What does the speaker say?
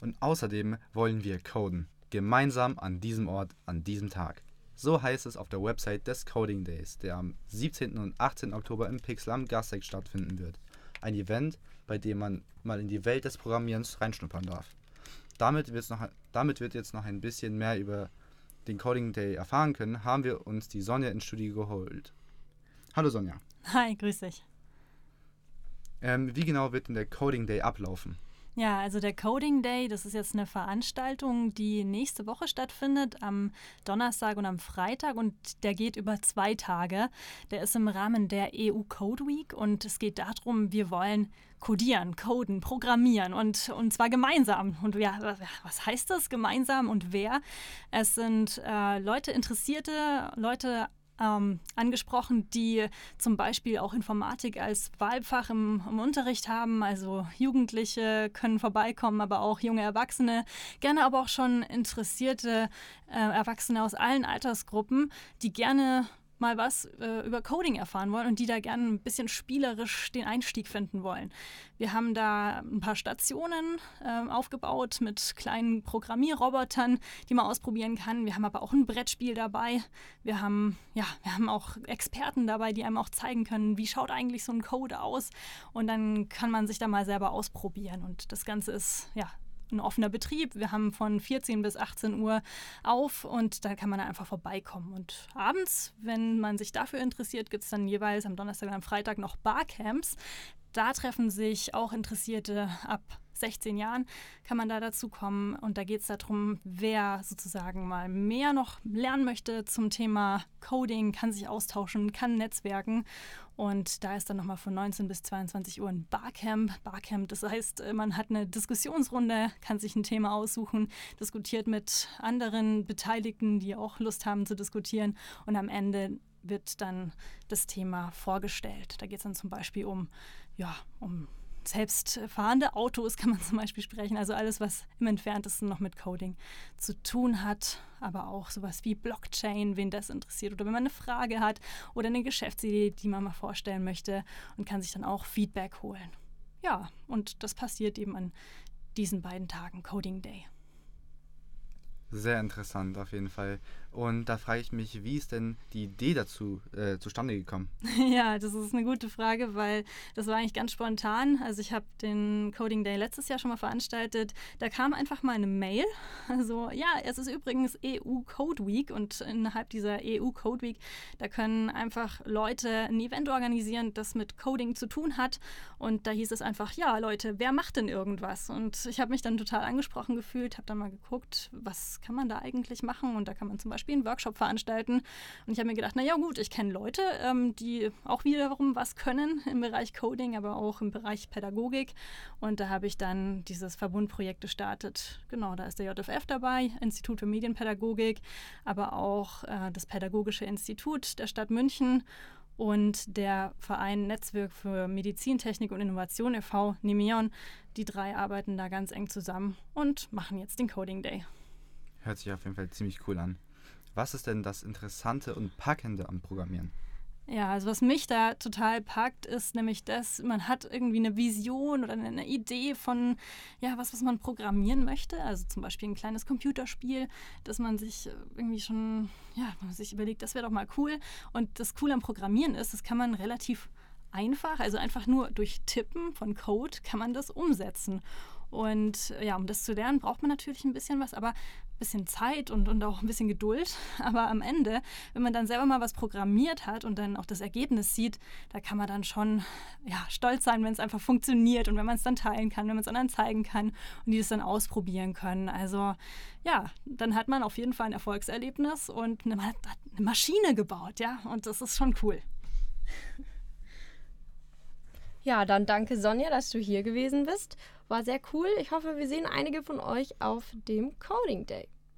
Und außerdem wollen wir coden. Gemeinsam an diesem Ort, an diesem Tag. So heißt es auf der Website des Coding Days, der am 17. und 18. Oktober im Pixel am Gasteig stattfinden wird. Ein Event, bei dem man mal in die Welt des Programmierens reinschnuppern darf. Damit, wird's noch, damit wird jetzt noch ein bisschen mehr über den Coding Day erfahren können, haben wir uns die Sonja ins Studio geholt. Hallo Sonja. Hi, grüß dich. Ähm, wie genau wird denn der Coding Day ablaufen? Ja, also der Coding Day, das ist jetzt eine Veranstaltung, die nächste Woche stattfindet, am Donnerstag und am Freitag und der geht über zwei Tage. Der ist im Rahmen der EU Code Week und es geht darum, wir wollen codieren, coden, programmieren und, und zwar gemeinsam. Und ja, was heißt das gemeinsam und wer? Es sind äh, Leute, Interessierte, Leute ähm, angesprochen, die zum Beispiel auch Informatik als Wahlfach im, im, Unterricht haben. Also Jugendliche können vorbeikommen, aber auch junge Erwachsene, gerne aber auch schon interessierte äh, Erwachsene aus allen Altersgruppen, die gerne mal was äh, über Coding erfahren wollen und die da gerne ein bisschen spielerisch den Einstieg finden wollen. Wir haben da ein paar Stationen äh, aufgebaut mit kleinen Programmierrobotern, die man ausprobieren kann. Wir haben aber auch ein Brettspiel dabei. Wir haben, ja, wir haben auch Experten dabei, die einem auch zeigen können, wie schaut eigentlich so ein Code aus. Und dann kann man sich da mal selber ausprobieren. Und das Ganze ist ja ein offener Betrieb. Wir haben von 14 bis 18 Uhr auf und da kann man einfach vorbeikommen. Und abends, wenn man sich dafür interessiert, gibt es dann jeweils am Donnerstag und am Freitag noch Barcamps. Da treffen sich auch Interessierte ab 16 Jahren kann man da dazu kommen. Und da geht es darum, wer sozusagen mal mehr noch lernen möchte zum Thema Coding, kann sich austauschen, kann netzwerken. Und da ist dann nochmal von 19 bis 22 Uhr ein Barcamp. Barcamp, das heißt, man hat eine Diskussionsrunde, kann sich ein Thema aussuchen, diskutiert mit anderen Beteiligten, die auch Lust haben zu diskutieren. Und am Ende wird dann das Thema vorgestellt. Da geht es dann zum Beispiel um, ja, um selbstfahrende Autos kann man zum Beispiel sprechen. Also alles, was im Entferntesten noch mit Coding zu tun hat. Aber auch sowas wie Blockchain, wen das interessiert. Oder wenn man eine Frage hat oder eine Geschäftsidee, die man mal vorstellen möchte und kann sich dann auch Feedback holen. Ja, und das passiert eben an diesen beiden Tagen Coding Day. Sehr interessant auf jeden Fall. Und da frage ich mich, wie ist denn die Idee dazu äh, zustande gekommen? Ja, das ist eine gute Frage, weil das war eigentlich ganz spontan. Also ich habe den Coding Day letztes Jahr schon mal veranstaltet. Da kam einfach mal eine Mail. Also ja, es ist übrigens EU Code Week und innerhalb dieser EU Code Week, da können einfach Leute ein Event organisieren, das mit Coding zu tun hat. Und da hieß es einfach, ja Leute, wer macht denn irgendwas? Und ich habe mich dann total angesprochen gefühlt, habe dann mal geguckt, was kann man da eigentlich machen? Und da kann man zum Beispiel einen Workshop veranstalten. Und ich habe mir gedacht, naja gut, ich kenne Leute, ähm, die auch wiederum was können im Bereich Coding, aber auch im Bereich Pädagogik. Und da habe ich dann dieses Verbundprojekt gestartet. Genau, da ist der JFF dabei, Institut für Medienpädagogik, aber auch äh, das Pädagogische Institut der Stadt München und der Verein Netzwerk für Medizintechnik und Innovation e.V., Nimion. Die drei arbeiten da ganz eng zusammen und machen jetzt den Coding Day. Hört sich auf jeden Fall ziemlich cool an. Was ist denn das Interessante und Packende am Programmieren? Ja, also was mich da total packt, ist nämlich das, man hat irgendwie eine Vision oder eine Idee von, ja, was, was man programmieren möchte. Also zum Beispiel ein kleines Computerspiel, das man sich irgendwie schon, ja, man sich überlegt, das wäre doch mal cool. Und das Coole am Programmieren ist, das kann man relativ einfach, also einfach nur durch Tippen von Code kann man das umsetzen. Und ja, um das zu lernen, braucht man natürlich ein bisschen was, aber ein bisschen Zeit und, und auch ein bisschen Geduld. Aber am Ende, wenn man dann selber mal was programmiert hat und dann auch das Ergebnis sieht, da kann man dann schon ja, stolz sein, wenn es einfach funktioniert und wenn man es dann teilen kann, wenn man es anderen zeigen kann und die es dann ausprobieren können. Also ja, dann hat man auf jeden Fall ein Erfolgserlebnis und eine, eine Maschine gebaut, ja, und das ist schon cool. Ja, dann danke Sonja, dass du hier gewesen bist. War sehr cool. Ich hoffe, wir sehen einige von euch auf dem Coding Day.